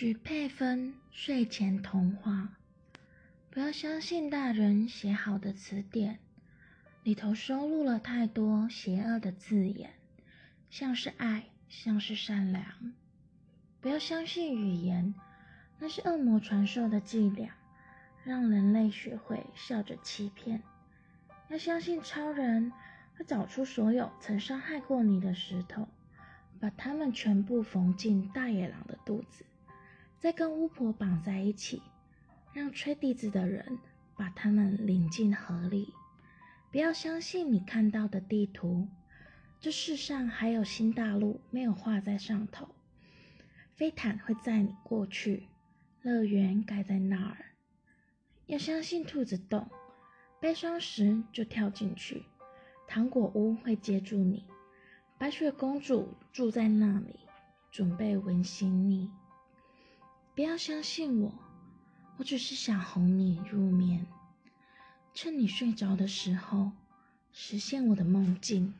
许佩芬睡前童话：不要相信大人写好的词典，里头收录了太多邪恶的字眼，像是爱，像是善良。不要相信语言，那是恶魔传授的伎俩，让人类学会笑着欺骗。要相信超人会找出所有曾伤害过你的石头，把它们全部缝进大野狼的肚子。再跟巫婆绑在一起，让吹笛子的人把他们领进河里。不要相信你看到的地图，这世上还有新大陆没有画在上头。飞毯会载你过去，乐园盖在那儿。要相信兔子洞，悲伤时就跳进去。糖果屋会接住你，白雪公主住在那里，准备吻醒你。不要相信我，我只是想哄你入眠，趁你睡着的时候，实现我的梦境。